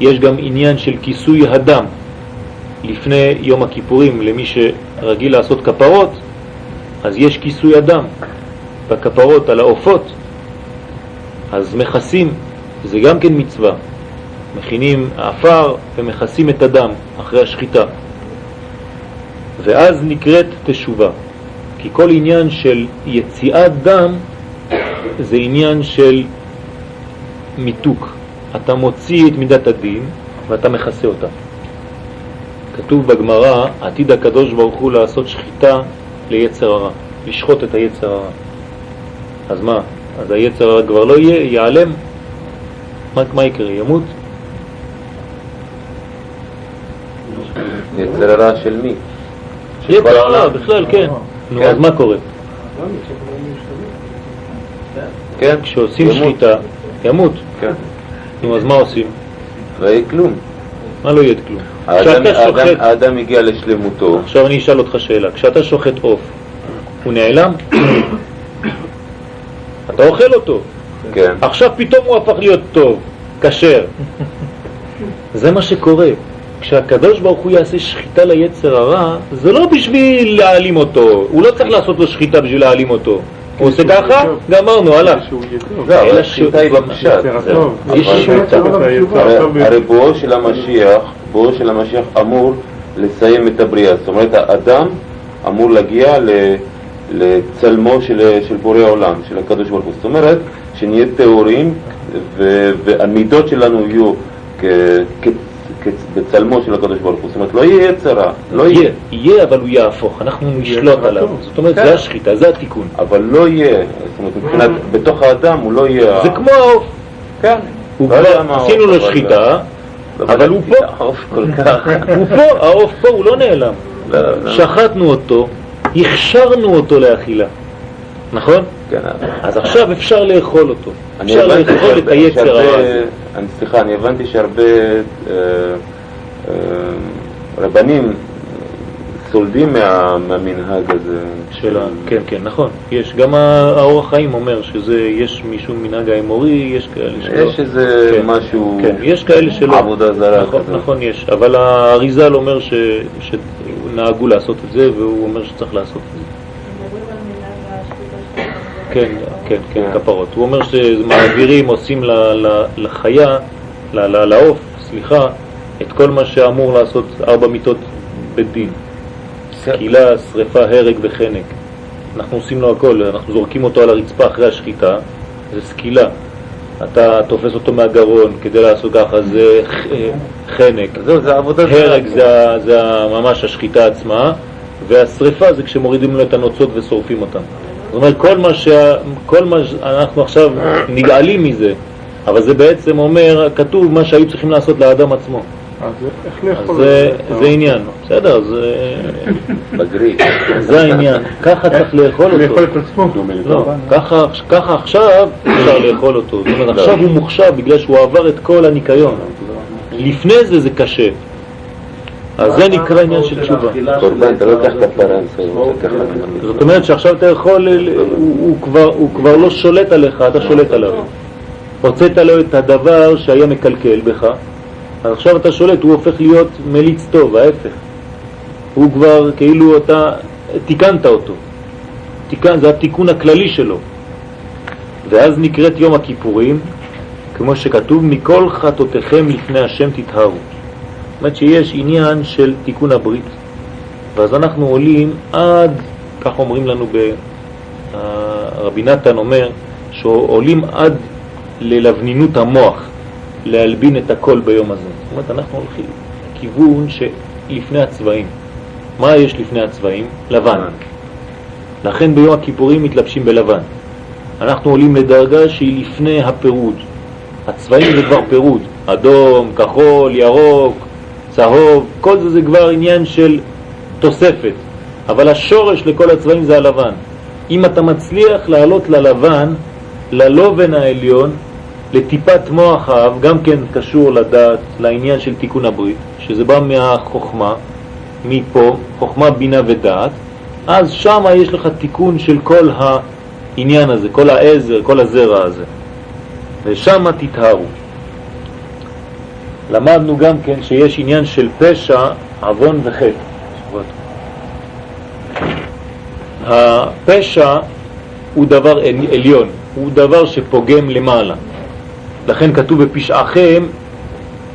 יש גם עניין של כיסוי הדם. לפני יום הכיפורים, למי שרגיל לעשות כפרות, אז יש כיסוי הדם בכפרות על העופות, אז מכסים, זה גם כן מצווה. מכינים אפר ומכסים את הדם אחרי השחיטה. ואז נקראת תשובה, כי כל עניין של יציאת דם זה עניין של מיתוק. אתה מוציא את מידת הדין ואתה מכסה אותה. כתוב בגמרא, עתיד הקדוש ברוך הוא לעשות שחיטה ליצר הרע, לשחוט את היצר הרע. אז מה? אז היצר הרע כבר לא יהיה, ייעלם? מה, מה יקרה? ימות? יצר הרע של מי? של כל העולם. בכלל, כן. נו, כן. אז מה קורה? כן, כשעושים. שחיטה, ימות. כן, נו, אז מה עושים? לא יהיה כלום. מה לא יהיה כלום? האדם הגיע לשלמותו, עכשיו אני אשאל אותך שאלה, כשאתה שוחט עוף, הוא נעלם? אתה אוכל אותו, כן, עכשיו פתאום הוא הפך להיות טוב, כשר. זה מה שקורה. כשהקדוש ברוך הוא יעשה שחיטה ליצר הרע, זה לא בשביל להעלים אותו, הוא לא צריך לעשות לו שחיטה בשביל להעלים אותו. הוא עושה ככה, גמרנו, הלך. יהיה טוב. לא, אלא השחיטה היא בפשט. שחיטה. הרי- הרי בואו של המשיח, בואו של המשיח אמור לסיים את הבריאה. זאת אומרת, האדם אמור להגיע לצלמו של, של בורא העולם, של הקדוש ברוך הוא. זאת אומרת, שנהיה טהורים והמידות שלנו יהיו כ- בצלמו של הקדוש ברוך הוא. זאת אומרת, לא יהיה יצר רע, לא יהיה, יהיה. אבל הוא יהפוך, אנחנו נשלוט עליו. זאת אומרת, כן. זה השחיטה, זה התיקון. אבל לא יהיה, זאת אומרת, מבחינת, בתוך האדם הוא לא יהיה... זה כמו העוף. כן. הוא לא עשינו לו אבל- שחיטה, לא אבל הוא פה. את העוף כל כך. הוא פה, העוף פה, הוא לא נעלם. לא, לא. שחטנו אותו, הכשרנו אותו לאכילה, נכון? כן, אז עכשיו אפשר לאכול אותו. אפשר לאכול את היצר הרע הזה. סליחה, אני הבנתי שהרבה אה, אה, רבנים סולדים מה- מהמנהג הזה. של. כן, כן, נכון. יש, גם האורח חיים אומר שזה, יש משום מנהג האמורי, יש כאלה שלא. יש איזה כן. משהו, כן, יש כאלה שלא. עבודה זרה נכון. נכון, יש. אבל האריזל אומר ש... שנהגו לעשות את זה, והוא אומר שצריך לעשות את זה. כן, כן, כן, כן. כפרות. הוא אומר שמעבירים, עושים לחיה, לעוף, סליחה, את כל מה שאמור לעשות ארבע מיטות בית דין. כן. סקילה, שריפה, הרג וחנק. אנחנו עושים לו הכל, אנחנו זורקים אותו על הרצפה אחרי השחיטה, זה סקילה. אתה תופס אותו מהגרון כדי לעשות ככה, זה אה, חנק. זהו, זה עבודה. הרג זה, ממש השחיטה עצמה, והשריפה זה כשמורידים לו את הנוצות ושורפים אותם. אומרת, כל מה, שה, כל מה שאנחנו עכשיו נגעלים מזה, אבל זה בעצם אומר, כתוב מה שהיו צריכים לעשות לאדם עצמו. אז לאכול זה, את זה? זה עניין, בסדר, זה, בגריל. זה העניין, ככה צריך לאכול לאכול אותו. את עצמו. לא, ככה, ככה עכשיו אפשר לאכול אותו. זאת אומרת, עכשיו הוא מוחשב בגלל שהוא עבר את כל הניקיון. לפני זה זה קשה. אז זה נקרא עניין של תשובה. קורבן, אתה לא לוקח ככה. זאת אומרת שעכשיו אתה יכול, הוא, הוא, כבר, הוא כבר לא שולט עליך, אתה שולט עליו. הוצאת לו את הדבר שהיה מקלקל בך, אז עכשיו אתה שולט, הוא הופך להיות מליץ טוב, ההפך. הוא כבר, כאילו אתה תיקנת אותו. תיקן, זה התיקון הכללי שלו. ואז נקראת יום הכיפורים, כמו שכתוב, מכל חטאותיכם לפני השם תטהרו. זאת שיש עניין של תיקון הברית, ואז אנחנו עולים עד, כך אומרים לנו, ב, ה- רבי נתן אומר, שעולים עד ללבנינות המוח, להלבין את הכל ביום הזה. זאת אומרת, אנחנו הולכים לכיוון שלפני הצבעים. מה יש לפני הצבעים? לבן. לכן ביום הכיפורים מתלבשים בלבן. אנחנו עולים לדרגה שהיא לפני הפירוד. הצבעים זה כבר פירוד, אדום, כחול, ירוק, צהוב, כל זה זה כבר עניין של תוספת, אבל השורש לכל הצבעים זה הלבן. אם אתה מצליח לעלות ללבן, ללובן העליון, לטיפת מוח האב, גם כן קשור לדעת, לעניין של תיקון הברית, שזה בא מהחוכמה, מפה, חוכמה, בינה ודעת, אז שם יש לך תיקון של כל העניין הזה, כל העזר, כל הזרע הזה. ושם תטהרו. למדנו גם כן שיש עניין של פשע, עוון וחטא. הפשע הוא דבר על- עליון, הוא דבר שפוגם למעלה. לכן כתוב בפשעכם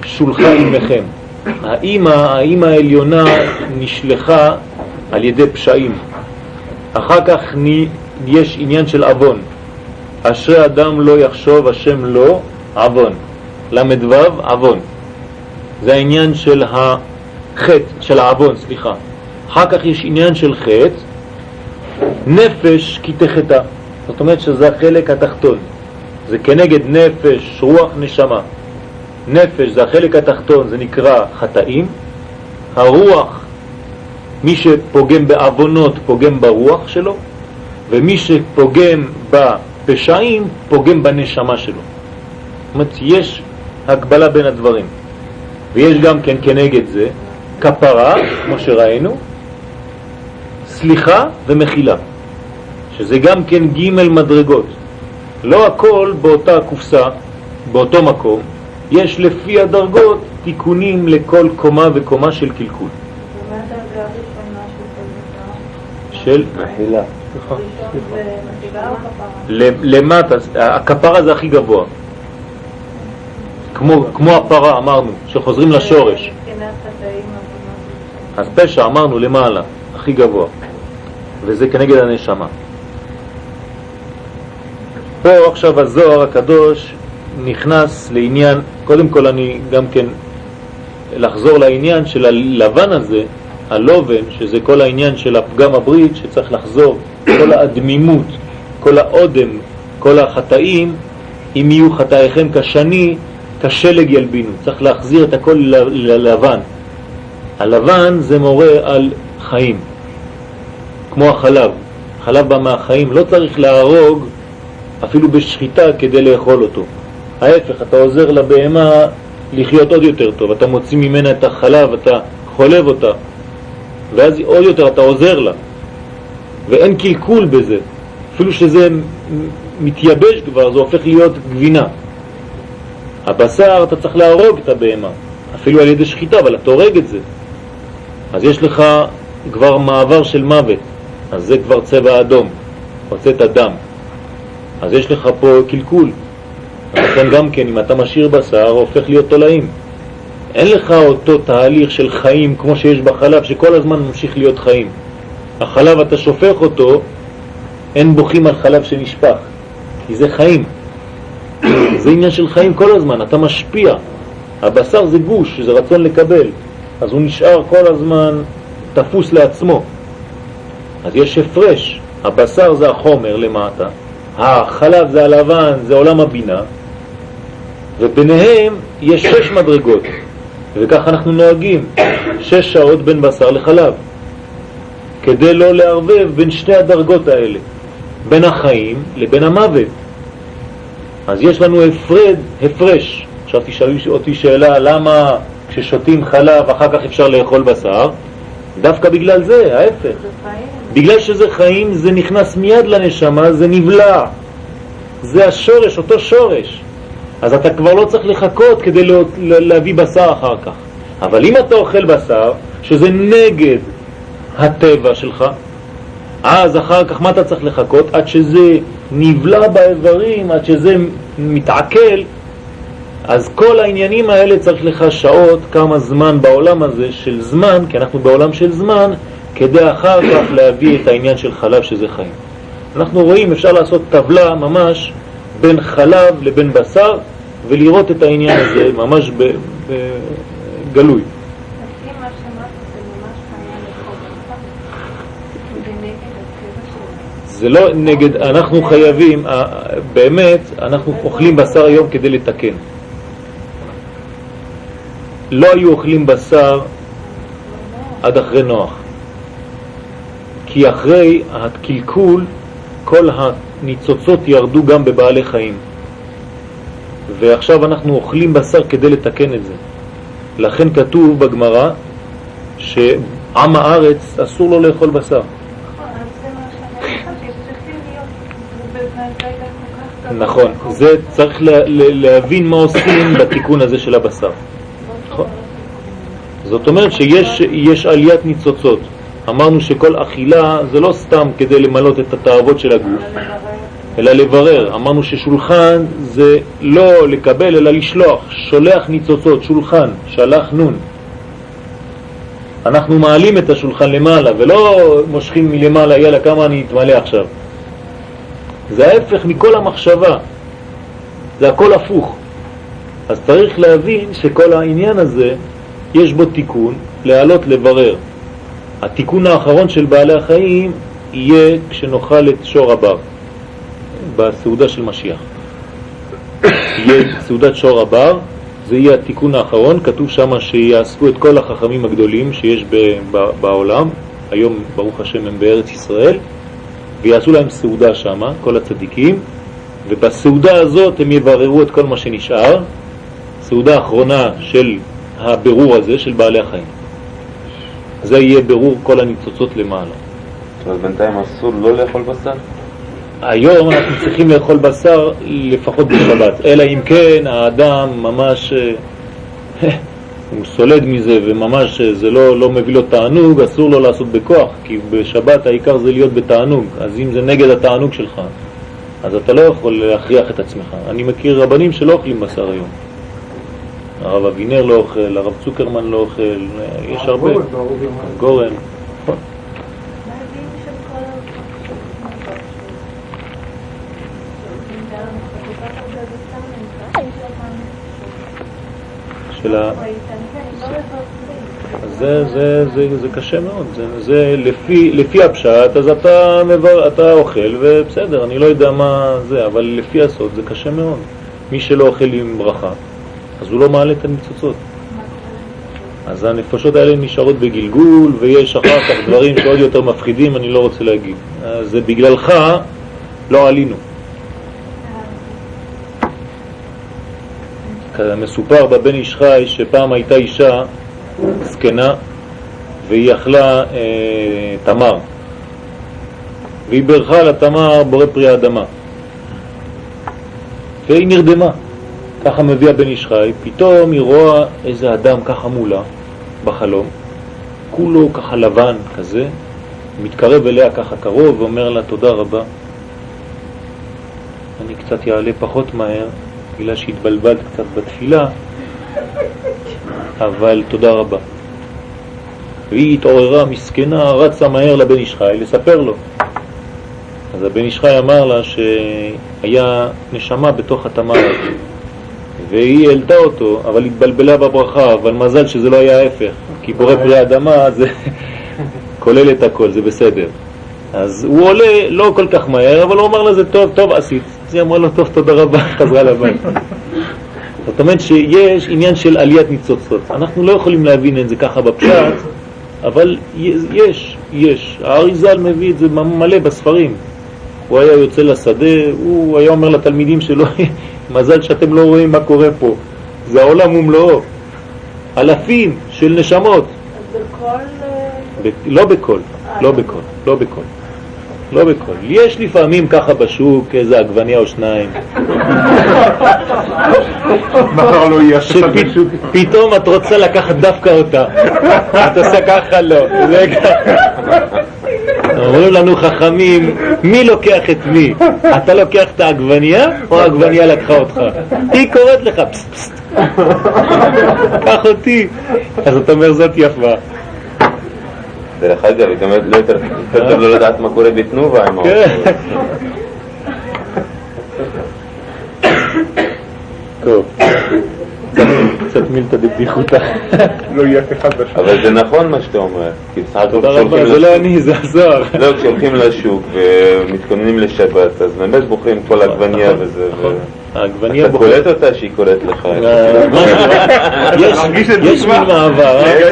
שולחה אימכם. האימא, האימא העליונה נשלחה על ידי פשעים. אחר כך יש עניין של עוון. אשרי אדם לא יחשוב השם לא עוון. למדו עוון. זה העניין של החטא, של העוון, סליחה. אחר כך יש עניין של חטא, נפש כי תחטא. זאת אומרת שזה החלק התחתון. זה כנגד נפש, רוח, נשמה. נפש זה החלק התחתון, זה נקרא חטאים. הרוח, מי שפוגם בעוונות פוגם ברוח שלו, ומי שפוגם בפשעים פוגם בנשמה שלו. זאת אומרת, יש הגבלה בין הדברים. ויש גם כן כנגד זה כפרה, כמו שראינו, סליחה ומחילה, שזה גם כן ג' מדרגות. לא הכל באותה קופסה, באותו מקום, יש לפי הדרגות תיקונים לכל קומה וקומה של קלקול. של מחילה. למטה, הכפרה זה הכי גבוה. כמו, כמו הפרה אמרנו, שחוזרים לשורש. אז פשע אמרנו למעלה, הכי גבוה, וזה כנגד הנשמה. פה עכשיו הזוהר הקדוש נכנס לעניין, קודם כל אני גם כן לחזור לעניין של הלבן הזה, הלובן, שזה כל העניין של הפגם הברית, שצריך לחזור, כל האדמימות, כל האודם, כל החטאים, אם יהיו חטאיכם כשני, כשלג ילבינו. צריך להחזיר את הכל ללבן. הלבן זה מורה על חיים, כמו החלב. חלב בא מהחיים, לא צריך להרוג אפילו בשחיטה כדי לאכול אותו. ההפך, אתה עוזר לבהמה לחיות עוד יותר טוב, אתה מוציא ממנה את החלב, אתה חולב אותה, ואז עוד יותר אתה עוזר לה, ואין קלקול בזה, אפילו שזה מתייבש כבר, זה הופך להיות גבינה. הבשר אתה צריך להרוג את הבהמה, אפילו על ידי שחיטה, אבל אתה הורג את זה. אז יש לך כבר מעבר של מוות, אז זה כבר צבע אדום, הוצאת דם. אז יש לך פה קלקול. לכן גם כן, אם אתה משאיר בשר, הופך להיות תולעים. אין לך אותו תהליך של חיים כמו שיש בחלב, שכל הזמן ממשיך להיות חיים. החלב, אתה שופך אותו, אין בוכים על חלב שנשפך, כי זה חיים. זה עניין של חיים כל הזמן, אתה משפיע. הבשר זה גוש, זה רצון לקבל, אז הוא נשאר כל הזמן תפוס לעצמו. אז יש הפרש, הבשר זה החומר למטה, החלב זה הלבן, זה עולם הבינה, וביניהם יש שש מדרגות, וכך אנחנו נוהגים, שש שעות בין בשר לחלב, כדי לא לערבב בין שתי הדרגות האלה, בין החיים לבין המוות. אז יש לנו הפרד, הפרש. עכשיו תשאלו אותי שאלה, למה כששותים חלב אחר כך אפשר לאכול בשר? דווקא בגלל זה, ההפך. בגלל שזה חיים, זה נכנס מיד לנשמה, זה נבלע. זה השורש, אותו שורש. אז אתה כבר לא צריך לחכות כדי לא, להביא בשר אחר כך. אבל אם אתה אוכל בשר, שזה נגד הטבע שלך, אז אחר כך מה אתה צריך לחכות? עד שזה נבלע באיברים, עד שזה מתעכל, אז כל העניינים האלה צריך לך שעות, כמה זמן בעולם הזה של זמן, כי אנחנו בעולם של זמן, כדי אחר כך להביא את העניין של חלב שזה חיים. אנחנו רואים, אפשר לעשות טבלה ממש בין חלב לבין בשר, ולראות את העניין הזה ממש בגלוי. זה לא נגד, אנחנו חייבים, באמת, אנחנו אוכלים בשר היום כדי לתקן. לא היו אוכלים בשר עד אחרי נוח. כי אחרי הקלקול כל הניצוצות ירדו גם בבעלי חיים. ועכשיו אנחנו אוכלים בשר כדי לתקן את זה. לכן כתוב בגמרא שעם הארץ אסור לו לאכול בשר. נכון, זה צריך להבין מה עושים בתיקון הזה של הבשר. נכון. זאת אומרת שיש עליית ניצוצות. אמרנו שכל אכילה זה לא סתם כדי למלות את התאוות של הגוף, אלא לברר. אמרנו ששולחן זה לא לקבל אלא לשלוח, שולח ניצוצות, שולחן, שלח נון. אנחנו מעלים את השולחן למעלה ולא מושכים מלמעלה, יאללה כמה אני אתמלא עכשיו. זה ההפך מכל המחשבה, זה הכל הפוך. אז צריך להבין שכל העניין הזה יש בו תיקון, להעלות לברר. התיקון האחרון של בעלי החיים יהיה כשנאכל את שור הבר בסעודה של משיח. יהיה סעודת שור הבר, זה יהיה התיקון האחרון, כתוב שם שיאספו את כל החכמים הגדולים שיש בעולם, היום ברוך השם הם בארץ ישראל, ויעשו להם סעודה שם, כל הצדיקים, ובסעודה הזאת הם יבררו את כל מה שנשאר, סעודה אחרונה של הבירור הזה של בעלי החיים. זה יהיה ברור כל הניצוצות למעלה. אז בינתיים אסור לא לאכול בשר? היום אנחנו צריכים לאכול בשר לפחות בשבת, אלא אם כן האדם ממש, אה, הוא סולד מזה וממש אה, זה לא, לא מביא לו תענוג, אסור לו לעשות בכוח, כי בשבת העיקר זה להיות בתענוג, אז אם זה נגד התענוג שלך, אז אתה לא יכול להכריח את עצמך. אני מכיר רבנים שלא אוכלים בשר היום. הרב אבינר לא אוכל, הרב צוקרמן לא אוכל, יש הרבה. גורן. של ה... זה, זה, זה, זה קשה מאוד, זה, זה לפי, לפי הפשט, אז אתה, מבר, אתה אוכל ובסדר, אני לא יודע מה זה, אבל לפי הסוד זה קשה מאוד. מי שלא אוכל עם ברכה, אז הוא לא מעלה את הניצוצות. אז הנפשות האלה נשארות בגלגול, ויש אחר כך דברים שעוד יותר מפחידים, אני לא רוצה להגיד. אז זה בגללך לא עלינו. מסופר בבן איש חי שפעם הייתה אישה זקנה והיא אכלה אה, תמר. והיא ברכה לתמר בורא פרי האדמה. והיא נרדמה. ככה מביא הבן איש חי, פתאום היא רואה איזה אדם ככה מולה בחלום, כולו ככה לבן כזה, מתקרב אליה ככה קרוב ואומר לה תודה רבה. אני קצת יעלה פחות מהר, בגלל שהתבלבלת קצת בתפילה, אבל תודה רבה. והיא התעוררה מסכנה, רצה מהר לבן איש חי לספר לו. אז הבן איש חי אמר לה שהיה נשמה בתוך התמר הזה. והיא העלתה אותו, אבל התבלבלה בברכה, אבל מזל שזה לא היה ההפך, כי בורא פרי אדמה זה כולל את הכל, זה בסדר. אז הוא עולה לא כל כך מהר, אבל הוא אמר לה זה טוב, טוב עשית. אז היא אמרה לו טוב, תודה רבה, חזרה לבית. זאת אומרת שיש עניין של עליית ניצוצות. אנחנו לא יכולים להבין את זה ככה בפשט, אבל יש, יש. האריזל מביא את זה מלא בספרים. הוא היה יוצא לשדה, הוא היה אומר לתלמידים שלו, מזל שאתם לא רואים מה קורה פה. זה העולם ומלואו. אלפים של נשמות. אז בכל... ב... לא בכל, לא בכל, לא בכל. לא בכל. יש לפעמים ככה בשוק איזה עגבניה או שניים. מחר לא יהיה שפתאום את רוצה לקחת דווקא אותה. את עושה ככה לא. אומרים לנו חכמים, מי לוקח את מי? אתה לוקח את העגבניה או העגבניה לקחה אותך? היא קוראת לך, פסט פסט. קח אותי. אז אתה אומר זאת יפה. דרך אגב, היא גם לא יותר טוב לא לדעת מה קורה בתנובה עם כן. טוב. קצת מילתא דבדיחותא. לא יהיה אף אחד בשוק. אבל זה נכון מה שאתה אומר, כי בסך הכל תודה רבה, זה לא אני, זה הזוהר. לא, כשהולכים לשוק ומתכוננים לשבת, אז באמת בוחרים כל עגבניה נכון, וזה. העגבניה אתה קולט אותה שהיא קוראת לך. אה, יש מין מעבר, אה?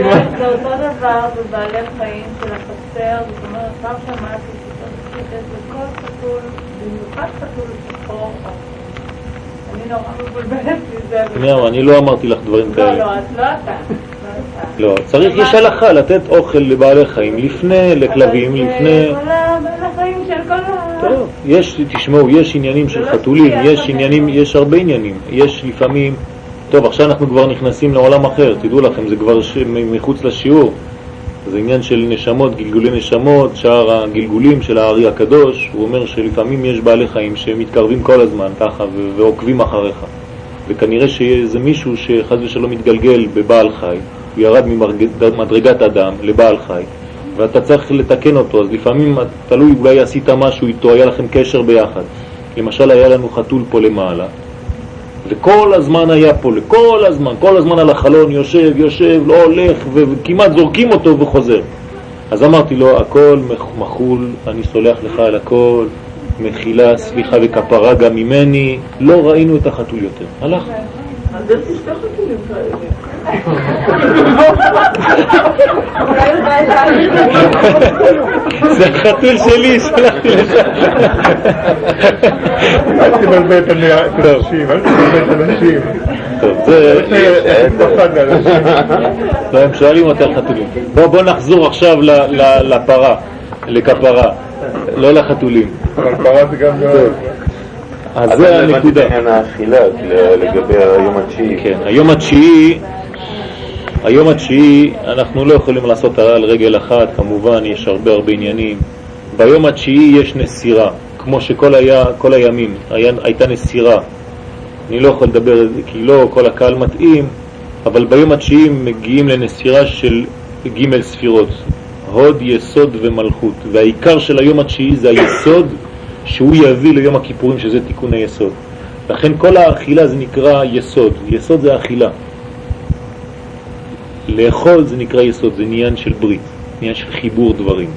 כבר? זה אותו דבר בבעלי חיים של החצר, זאת אומרת, פעם שמעתי שצריך חתול, במיוחד חתול שחור, אני נורא מבולבלת מזה. אני לא אמרתי לך דברים לא, כאלה. לא, לא אתה. לא אתה. לא, צריך, יש הלכה לתת אוכל לבעלי חיים לפני, לכלבים, אבל לפני... כל טוב, יש, תשמעו, יש עניינים של לא חתולים, יש אבל- עניינים, יש הרבה עניינים. יש לפעמים, טוב, עכשיו אנחנו כבר נכנסים לעולם אחר, תדעו לכם, זה כבר ש... מחוץ לשיעור. זה עניין של נשמות, גלגולי נשמות, שער הגלגולים של הארי הקדוש, הוא אומר שלפעמים יש בעלי חיים שמתקרבים כל הזמן ככה ועוקבים אחריך. וכנראה שזה מישהו שחז ושלום מתגלגל בבעל חי, הוא ירד ממדרגת אדם לבעל חי, ואתה צריך לתקן אותו, אז לפעמים תלוי, אולי עשית משהו איתו, היה לכם קשר ביחד. למשל היה לנו חתול פה למעלה, וכל הזמן היה פה, כל הזמן, כל הזמן על החלון, יושב, יושב, לא הולך, וכמעט זורקים אותו וחוזר. אז אמרתי לו, הכל מח- מחול, אני סולח לך על הכל, מחילה, סליחה וכפרה גם ממני, לא ראינו את החתול יותר. הלך. אז יש לי שתי חתולים כאלה. זה החתול שלי, שלחתי לשם. אל תבלבל את האנשים, אל תבלבל את האנשים. טוב, לאנשים. לא, הם שואלים אותי על חתולים. בוא, בוא נחזור עכשיו ל- ל- לפרה, לכפרה, לא לחתולים. אבל פרה זה גם... אז אז זה לא הבנתי את הנקודה. עניין האכילה לגבי היום התשיעי. כן, היום התשיעי, היום התשיעי אנחנו לא יכולים לעשות על רגל אחת, כמובן יש הרבה הרבה עניינים. ביום התשיעי יש נסירה, כמו שכל היה, כל הימים היה, הייתה נסירה. אני לא יכול לדבר כי לא כל הקהל מתאים, אבל ביום התשיעי מגיעים לנסירה של ג' ספירות, הוד, יסוד ומלכות. והעיקר של היום התשיעי זה היסוד שהוא יביא ליום הכיפורים שזה תיקון היסוד. לכן כל האכילה זה נקרא יסוד, יסוד זה אכילה. לאכול זה נקרא יסוד, זה עניין של ברית, עניין של חיבור דברים.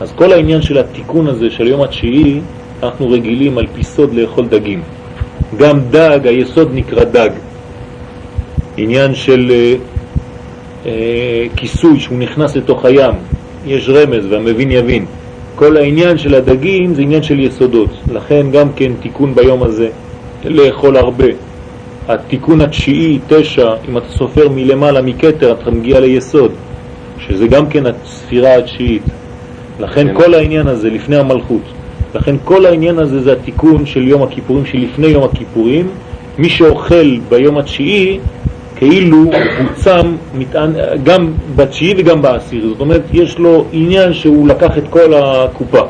אז כל העניין של התיקון הזה של יום התשיעי, אנחנו רגילים על פי סוד לאכול דגים. גם דג, היסוד נקרא דג. עניין של אה, אה, כיסוי שהוא נכנס לתוך הים, יש רמז והמבין יבין. כל העניין של הדגים זה עניין של יסודות, לכן גם כן תיקון ביום הזה, לאכול הרבה. התיקון התשיעי, תשע, אם אתה סופר מלמעלה מכתר, אתה מגיע ליסוד, שזה גם כן הספירה התשיעית. לכן כן. כל העניין הזה לפני המלכות, לכן כל העניין הזה זה התיקון של יום הכיפורים, שלפני יום הכיפורים, מי שאוכל ביום התשיעי, כאילו הוא צם מטען, גם בתשיעי וגם בעשיר, זאת אומרת יש לו עניין שהוא לקח את כל הקופה.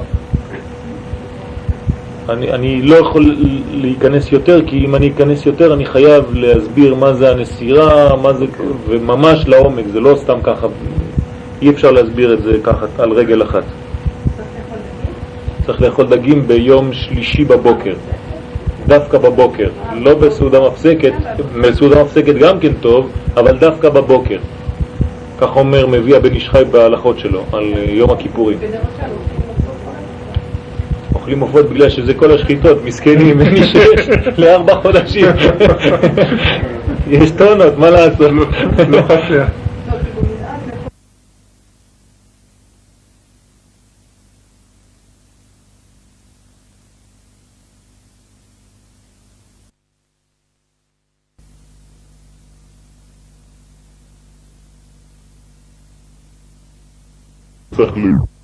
אני, אני לא יכול להיכנס יותר, כי אם אני אכנס יותר אני חייב להסביר מה זה הנסירה, מה זה, וממש לעומק, זה לא סתם ככה, אי אפשר להסביר את זה ככה על רגל אחת. צריך לאכול דגים ביום שלישי בבוקר, דווקא בבוקר, לא בסעודה מפסקת, בסעודה מפסקת גם כן טוב, אבל דווקא בבוקר. כך אומר מביא הבן איש חי בהלכות שלו, על יום הכיפורים. אוכלים עופות בגלל שזה כל השחיטות, מסכנים, מי שיש לארבע חודשים. יש טונות, מה לעשות? לא חסר. ל...